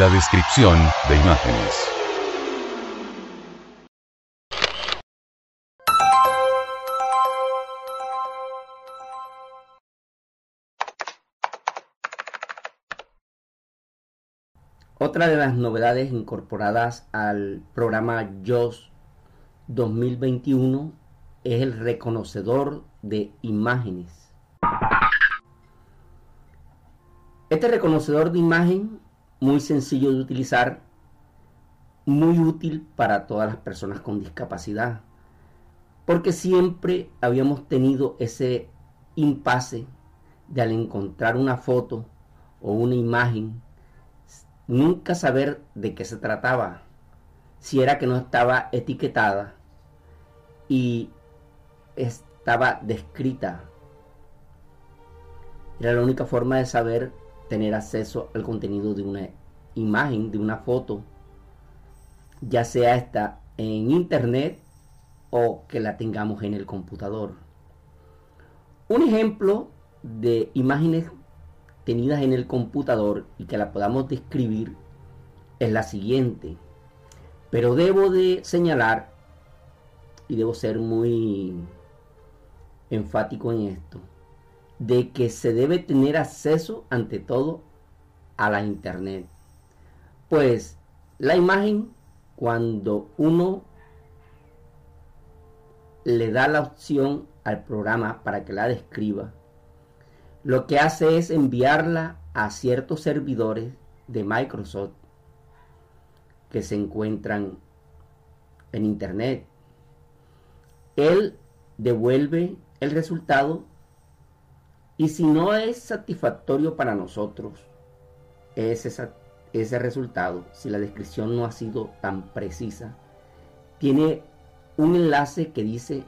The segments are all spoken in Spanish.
La descripción de imágenes. Otra de las novedades incorporadas al programa JOS 2021 es el reconocedor de imágenes. Este reconocedor de imagen muy sencillo de utilizar, muy útil para todas las personas con discapacidad, porque siempre habíamos tenido ese impasse de al encontrar una foto o una imagen, nunca saber de qué se trataba, si era que no estaba etiquetada y estaba descrita. Era la única forma de saber tener acceso al contenido de una imagen, de una foto, ya sea esta en internet o que la tengamos en el computador. Un ejemplo de imágenes tenidas en el computador y que la podamos describir es la siguiente. Pero debo de señalar y debo ser muy enfático en esto de que se debe tener acceso ante todo a la internet. Pues la imagen, cuando uno le da la opción al programa para que la describa, lo que hace es enviarla a ciertos servidores de Microsoft que se encuentran en internet. Él devuelve el resultado y si no es satisfactorio para nosotros ese, resultado, si la descripción no ha sido tan precisa, tiene un enlace que dice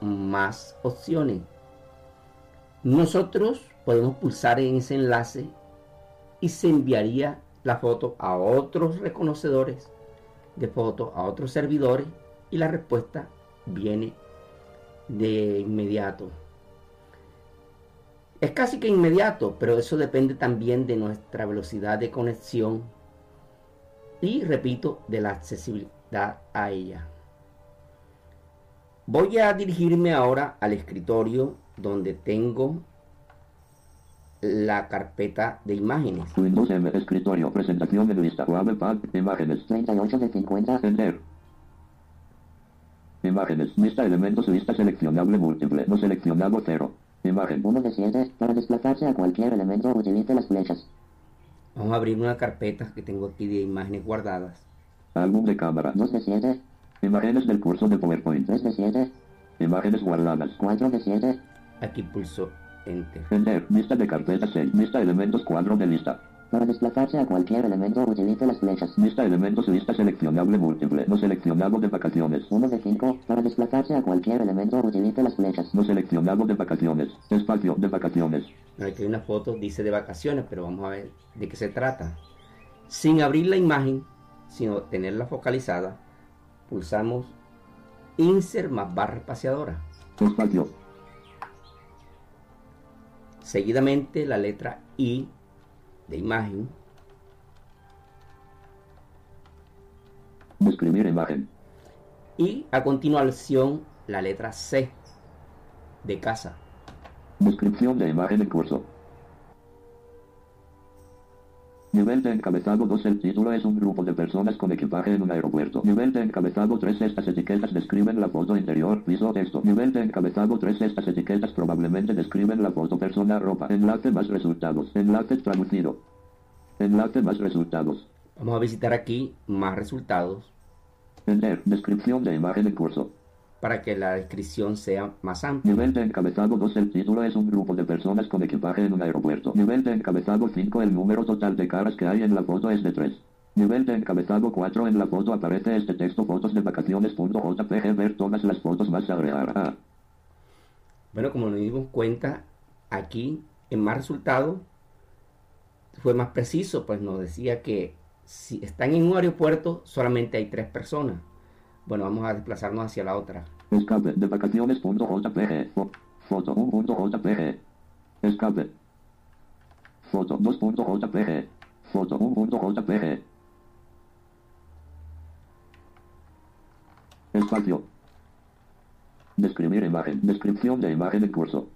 más opciones. Nosotros podemos pulsar en ese enlace y se enviaría la foto a otros reconocedores de foto, a otros servidores y la respuesta viene de inmediato. Es casi que inmediato, pero eso depende también de nuestra velocidad de conexión y, repito, de la accesibilidad a ella. Voy a dirigirme ahora al escritorio donde tengo la carpeta de imágenes. Windows M, escritorio, presentación de lista, Pad, imágenes. 38 de 50. Enter. Imágenes, lista elementos, lista seleccionable múltiple, no seleccionado 0. Imagen. 1 de 7. Para desplazarse a cualquier elemento utilice las flechas. Vamos a abrir una carpeta que tengo aquí de imágenes guardadas. Álbum de cámara. 2 de 7. Imágenes del curso de PowerPoint. 3 de 7. Imágenes guardadas. 4 de 7. Aquí pulso Enter. Enter. Lista de carpetas 6. Lista elementos cuadro de lista. Para desplazarse a cualquier elemento utilice las flechas. Lista elementos lista seleccionable múltiple. No seleccionado de vacaciones. 1 de 5. Para desplazarse a cualquier elemento utilice las flechas. No seleccionado de vacaciones. Espacio de vacaciones. Aquí hay una foto, dice de vacaciones, pero vamos a ver de qué se trata. Sin abrir la imagen, sino tenerla focalizada, pulsamos Insert más barra espaciadora. Espacio. Seguidamente la letra I de imagen. Describir imagen. Y a continuación la letra C de casa. Descripción de imagen en curso. Nivel de encabezado 2 El título es un grupo de personas con equipaje en un aeropuerto. Nivel de encabezado 3 Estas etiquetas describen la foto interior, piso, texto. Nivel de encabezado 3 Estas etiquetas probablemente describen la foto, persona, ropa. Enlace más resultados. Enlace traducido. Enlace más resultados. Vamos a visitar aquí más resultados Enter. Descripción de imagen en curso. Para que la descripción sea más amplia. Nivel de encabezado 2 El título es un grupo de personas con equipaje en un aeropuerto. Nivel de encabezado 5 El número total de caras que hay en la foto es de 3. Nivel de encabezado 4 En la foto aparece este texto fotos de vacaciones.jpg Ver todas las fotos más agregar. Ah. Bueno, como nos dimos cuenta, aquí en más resultados fue más preciso, pues nos decía que si están en un aeropuerto solamente hay tres personas. Bueno, vamos a desplazarnos hacia la otra. Escape de vacaciones.jpg. Fo- Foto 1.jpg. Escape. Foto 2.jpg. Foto 1.jpg. Espacio. Describir imagen. Descripción de imagen en curso.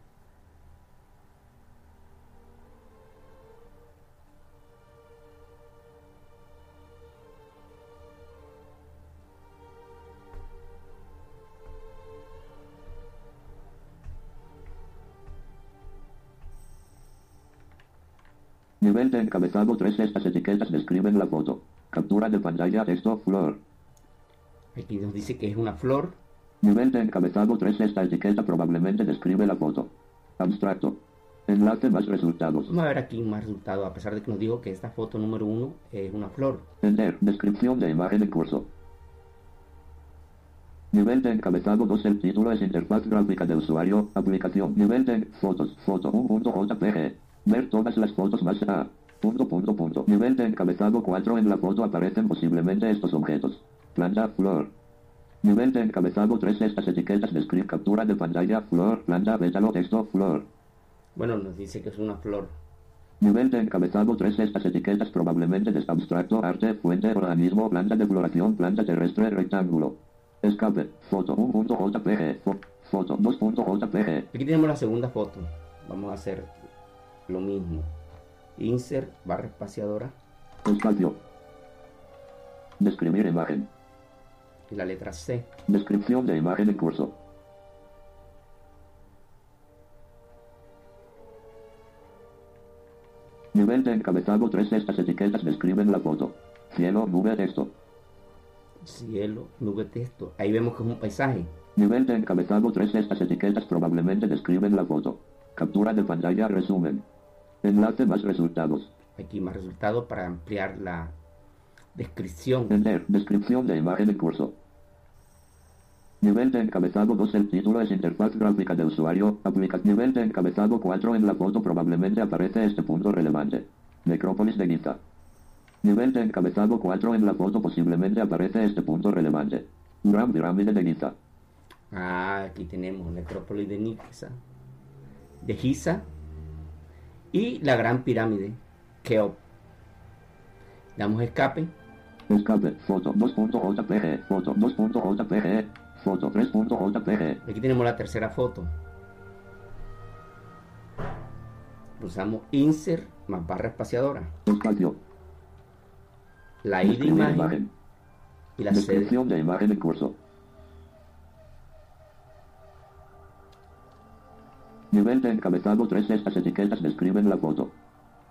Nivel de encabezado 3 Estas etiquetas describen la foto. Captura de pantalla texto flor. Aquí nos dice que es una flor. Nivel de encabezado 3 Esta etiqueta probablemente describe la foto. Abstracto. Enlace más resultados. Vamos a ver aquí más resultados, a pesar de que nos dijo que esta foto número uno es una flor. Enter. Descripción de imagen en curso. Nivel de encabezado 2 El título es interfaz gráfica de usuario. Aplicación. Nivel de fotos. Foto 1.jpg. Ver todas las fotos más a. Punto, punto, punto. Nivel de encabezado 4 En la foto aparecen posiblemente estos objetos. Planta, flor. Nivel de encabezado 3 Estas etiquetas describen captura de pantalla, flor, planta, pétalo, texto, flor. Bueno, nos dice que es una flor. Nivel de encabezado 3 Estas etiquetas probablemente de abstracto, arte, fuente, organismo, planta de floración, planta terrestre, rectángulo. Escape, foto 1.jpg, fo- foto 2.jpg. Aquí tenemos la segunda foto. Vamos a hacer lo mismo. Insert, barra espaciadora Espacio. Describir imagen. y la letra C. Descripción de imagen en curso. Nivel de encabezado 3 Estas etiquetas describen la foto. Cielo, nube, texto. Cielo, nube, texto. Ahí vemos que es un paisaje. Nivel de encabezado 3 Estas etiquetas probablemente describen la foto. Captura de pantalla, resumen. Enlace más resultados. Aquí más resultados para ampliar la descripción. Enter. Descripción de imagen en curso. Nivel de encabezado 2 El título es interfaz gráfica de usuario. Aplica nivel de encabezado 4 En la foto probablemente aparece este punto relevante. Necrópolis de Giza. Nivel de encabezado 4 En la foto posiblemente aparece este punto relevante. Gran pirámide de Giza. Ah, aquí tenemos necrópolis de Giza, de Giza y la gran pirámide, Keops. Damos escape. Escape. Foto 2.jpg. Foto 2.jpg. Foto 3.jpg. Aquí tenemos la tercera foto. Pulsamos Insert más barra espaciadora. Espacio. La I de Describir imagen imagen. y la Descripción de imagen en curso. Nivel de encabezado 3 Estas etiquetas describen la foto.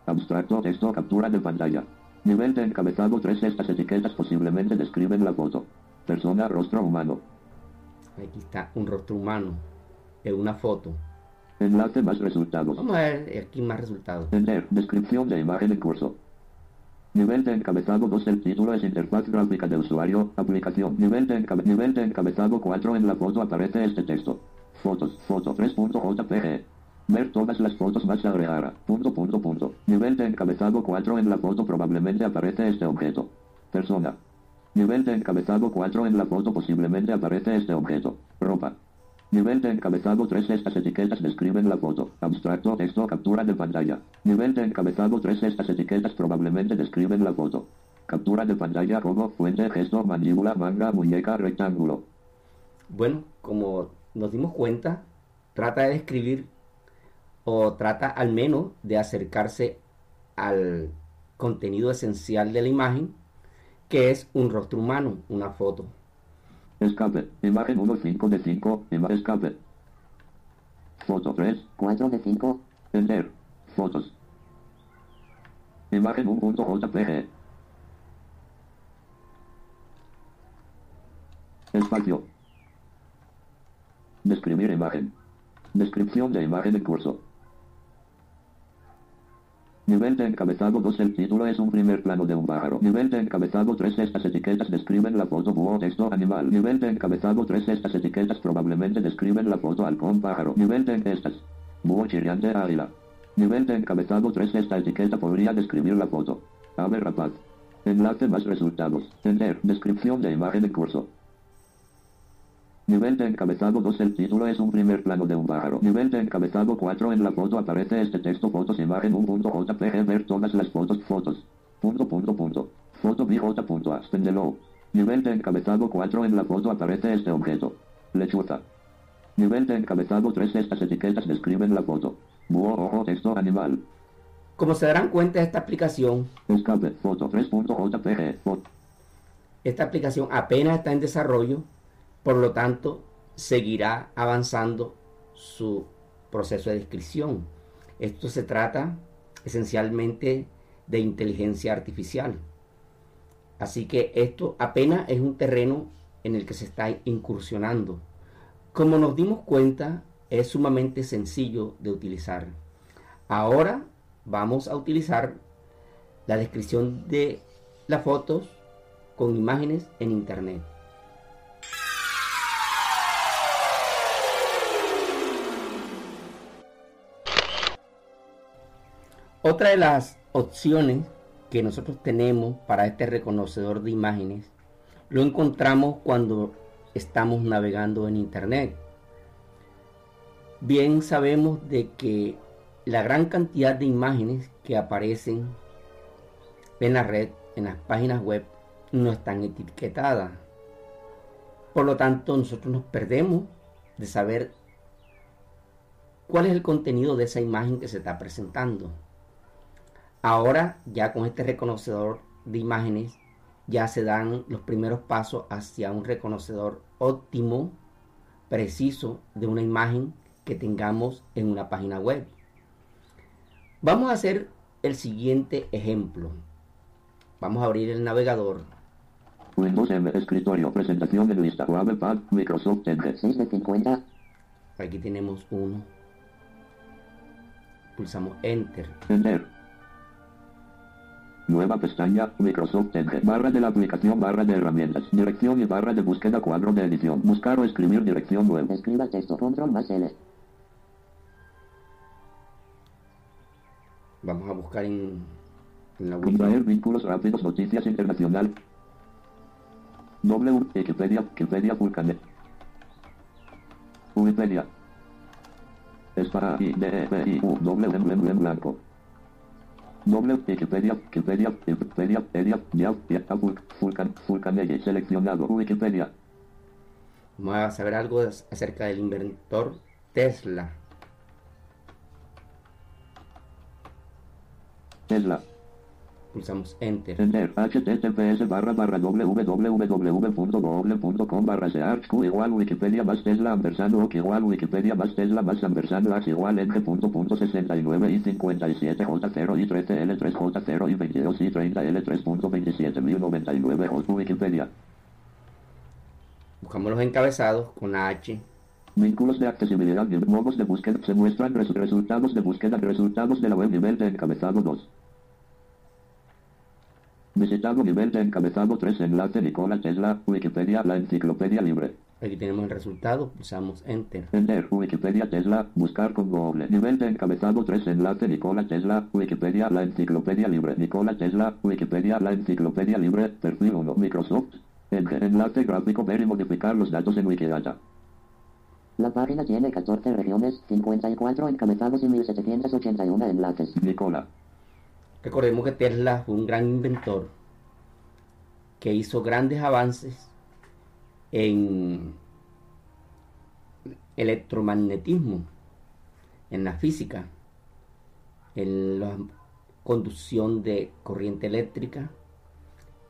Abstracto texto captura de pantalla. Nivel de encabezado 3. Estas etiquetas posiblemente describen la foto. Persona, rostro humano. Aquí está un rostro humano en una foto. Enlace más resultados. Vamos a ver aquí más resultados. Enter. Descripción de imagen en curso. Nivel de encabezado 2. El título es interfaz gráfica de usuario. Aplicación. Nivel de, nivel de encabezado 4. En la foto aparece este texto. Fotos. Foto 3.jpg. Ver todas las fotos más agregar. Punto, punto, punto. Nivel de encabezado 4. En la foto probablemente aparece este objeto. Persona. Nivel de encabezado 4. En la foto posiblemente aparece este objeto. Ropa. Nivel de encabezado 3. Estas etiquetas describen la foto. Abstracto, texto, captura de pantalla. Nivel de encabezado 3. Estas etiquetas probablemente describen la foto. Captura de pantalla como fuente, gesto, mandíbula, manga, muñeca, rectángulo. Bueno, como nos dimos cuenta, trata de describir o trata al menos de acercarse al contenido esencial de la imagen, que es un rostro humano, una foto. Escape. Imagen 1, 5 de 5. Ima escape. Foto 3. 4 de 5, Enter. Fotos. Imagen 1.jpg. Espacio. Describir imagen. Descripción de imagen en curso. Nivel de encabezado 2. El título es un primer plano de un pájaro. Nivel de encabezado 3. Estas etiquetas describen la foto búho texto animal. Nivel de encabezado 3. Estas etiquetas probablemente describen la foto halcón pájaro. Nivel de estas. Búho chirriante águila. Nivel de encabezado 3. Esta etiqueta podría describir la foto. Ave rapaz. Enlace más resultados. Enter. Descripción de imagen en curso. Nivel de encabezado 2. El título es un primer plano de un pájaro. Nivel de encabezado 4. En la foto aparece este texto fotos imagen 1.jpg. Ver todas las fotos fotos. Punto punto punto. Foto BJ punto Aspendelow. Nivel de encabezado 4. En la foto aparece este objeto. Lechuza. Nivel de encabezado 3. Estas etiquetas describen la foto. Búho ojo texto animal. Como se darán cuenta, esta aplicación, Escape. Foto 3.jpg. Foto. esta aplicación apenas está en desarrollo, por lo tanto, seguirá avanzando su proceso de descripción. Esto se trata esencialmente de inteligencia artificial. Así que esto apenas es un terreno en el que se está incursionando. Como nos dimos cuenta, es sumamente sencillo de utilizar. Ahora vamos a utilizar la descripción de las fotos con imágenes en internet. Otra de las opciones que nosotros tenemos para este reconocedor de imágenes lo encontramos cuando estamos navegando en internet. Bien sabemos de que la gran cantidad de imágenes que aparecen en la red, en las páginas web, no están etiquetadas. Por lo tanto, nosotros nos perdemos de saber cuál es el contenido de esa imagen que se está presentando. Ahora, ya con este reconocedor de imágenes, ya se dan los primeros pasos hacia un reconocedor óptimo, preciso de una imagen que tengamos en una página web. Vamos a hacer el siguiente ejemplo. Vamos a abrir el navegador. Windows M. Escritorio. Presentación de lista. Webpad. Microsoft Edge. 6 de 50, Aquí tenemos uno. Pulsamos Enter. Enter. Nueva pestaña, Microsoft Edge. Barra de la aplicación, barra de herramientas. Dirección y barra de búsqueda, cuadro de edición. Buscar o escribir dirección web. escriba texto, control más L, Vamos a buscar en, en la Contraer Wiki. vínculos rápidos, noticias internacional. W, Wikipedia, Wikipedia, Vulcanet. Wikipedia. Es para I, D, E, P, I, U, W, en, en, en blanco. Wikipedia, Wikipedia, Wikipedia, Pedia, Ya, Ya, Vulc, Vulcan, Vulcanelle, seleccionado, Wikipedia. Vamos a saber algo acerca del inventor Tesla. Tesla. Pulsamos Enter. Enter. https barra barra www.google.com barra search q igual wikipedia más tesla ampersand ok igual wikipedia más tesla más ampersand ax igual ente punto punto 69 y 57 j0 y 13 l3 j0 y 22 y 30 l3 punto 27 1099 hot wikipedia. Buscamos los encabezados con la H. Vínculos de accesibilidad modos de búsqueda. Se muestran res- resultados de búsqueda. Resultados de la web nivel de encabezado 2. Visitado nivel de encabezado 3. Enlace Nikola Tesla. Wikipedia. La enciclopedia libre. Aquí tenemos el resultado. Pulsamos Enter. Enter. Wikipedia Tesla. Buscar con Google. Nivel de encabezado 3. Enlace Nikola Tesla. Wikipedia. La enciclopedia libre. Nikola Tesla. Wikipedia. La enciclopedia libre. Perfil 1. Microsoft. Enter. Enlace gráfico. Ver y modificar los datos en Wikidata. La página tiene 14 regiones, 54 encabezados y 1781 enlaces. Nicola. Recordemos que Tesla fue un gran inventor que hizo grandes avances en electromagnetismo, en la física, en la conducción de corriente eléctrica,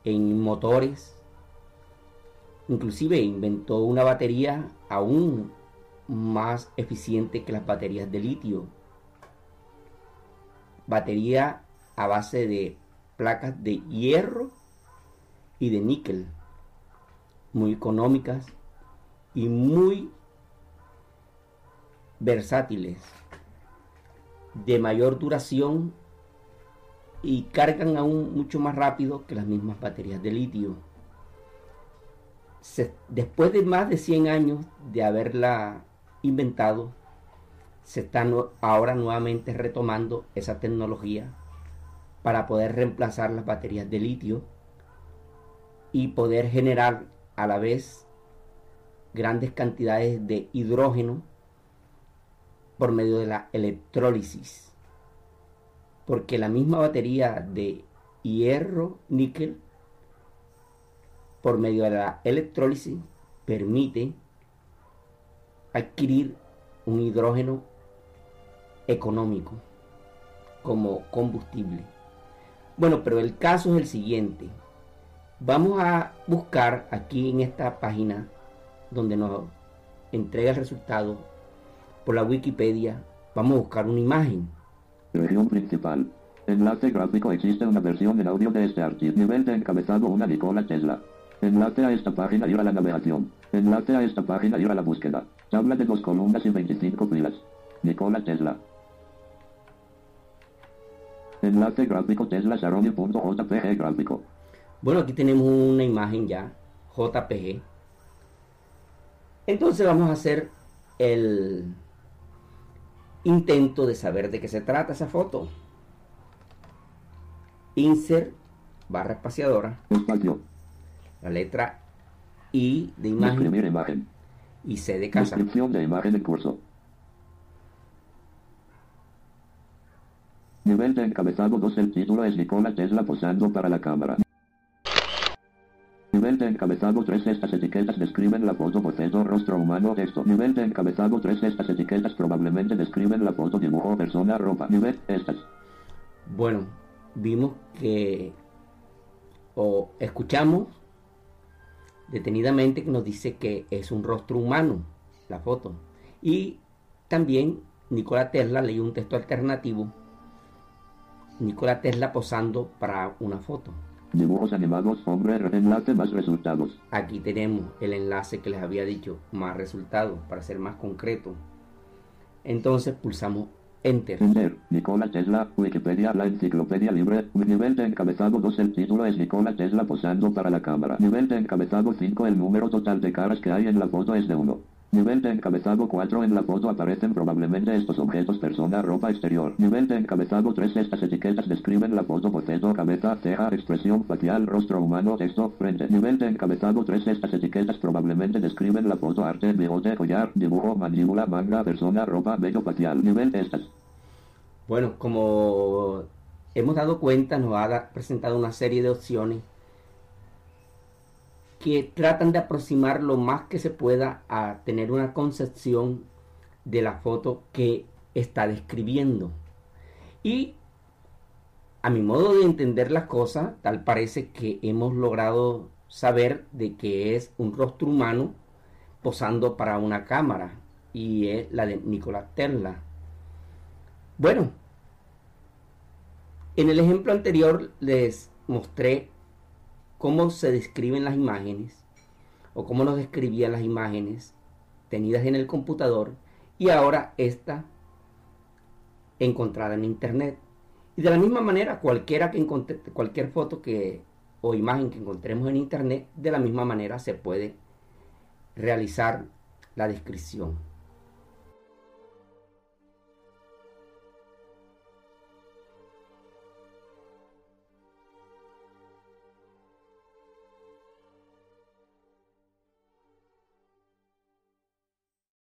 en motores, inclusive inventó una batería aún más eficiente que las baterías de litio. Batería a base de placas de hierro y de níquel, muy económicas y muy versátiles, de mayor duración y cargan aún mucho más rápido que las mismas baterías de litio. Después de más de 100 años de haberla inventado, se está ahora nuevamente retomando esa tecnología para poder reemplazar las baterías de litio y poder generar a la vez grandes cantidades de hidrógeno por medio de la electrólisis. Porque la misma batería de hierro, níquel, por medio de la electrólisis, permite adquirir un hidrógeno económico como combustible. Bueno, pero el caso es el siguiente. Vamos a buscar aquí en esta página donde nos entrega el resultado por la Wikipedia. Vamos a buscar una imagen. Región principal. Enlace gráfico. Existe una versión en audio de este archivo. Nivel de encabezado una Nikola Tesla. Enlace a esta página ir a la navegación. Enlace a esta página ir a la búsqueda. Tabla de dos columnas y 25 filas. Nikola Tesla. Enlace gráfico Tesla Saroni.jpg gráfico. Bueno, aquí tenemos una imagen ya, JPG. Entonces vamos a hacer el intento de saber de qué se trata esa foto. Insert barra espaciadora, Espacio. la letra I de imagen Describir imagen. y C de casa. Descripción de imagen en curso. Nivel de encabezado 2. El título es Nikola Tesla posando para la cámara. Nivel de encabezado 3. Estas etiquetas describen la foto boceto rostro humano texto. Nivel de encabezado 3. Estas etiquetas probablemente describen la foto dibujo persona ropa. Nivel estas. Bueno, vimos que o escuchamos detenidamente que nos dice que es un rostro humano la foto. Y también Nikola Tesla leyó un texto alternativo. Nikola Tesla posando para una foto. Dibujos animados hombre enlace más resultados. Aquí tenemos el enlace que les había dicho, más resultados, para ser más concreto. Entonces pulsamos Enter. Enter. Nikola Tesla, Wikipedia, la enciclopedia libre. Nivel de encabezado 2. El título es Nikola Tesla posando para la cámara. Nivel de encabezado 5. El número total de caras que hay en la foto es de 1. Nivel de encabezado 4. En la foto aparecen probablemente estos objetos persona, ropa exterior. Nivel de encabezado 3. Estas etiquetas describen la foto boceto, cabeza, ceja, expresión facial, rostro humano, texto, frente. Nivel de encabezado 3. Estas etiquetas probablemente describen la foto arte, bigote, collar, dibujo, mandíbula, manga, persona, ropa, vello facial. Nivel estas. Bueno, como hemos dado cuenta, nos ha presentado una serie de opciones que tratan de aproximar lo más que se pueda a tener una concepción de la foto que está describiendo. Y a mi modo de entender las cosas, tal parece que hemos logrado saber de que es un rostro humano posando para una cámara y es la de Nikola Tesla. Bueno, en el ejemplo anterior les mostré cómo se describen las imágenes o cómo nos describían las imágenes tenidas en el computador y ahora esta encontrada en internet. Y de la misma manera, cualquiera que cualquier foto que o imagen que encontremos en internet, de la misma manera se puede realizar la descripción.